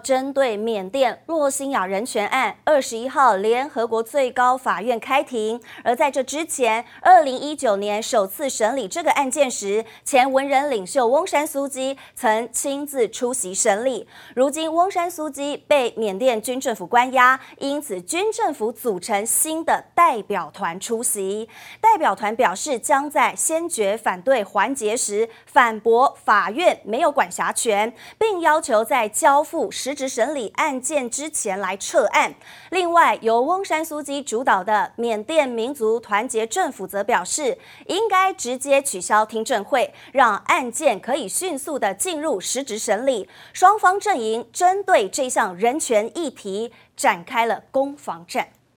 针对缅甸洛辛亚人权案，二十一号联合国最高法院开庭。而在这之前，二零一九年首次审理这个案件时，前文人领袖翁山苏姬曾亲自出席审理。如今，翁山苏姬被缅甸军政府关押，因此军政府组成新的代表团出席。代表团表示，将在先决反对环节时反驳法院没有管辖权，并要求在交付实质审理案件之前来撤案。另外，由翁山苏基主导的缅甸民族团结政府则表示，应该直接取消听证会，让案件可以迅速的进入实质审理。双方阵营针对这项人权议题展开了攻防战。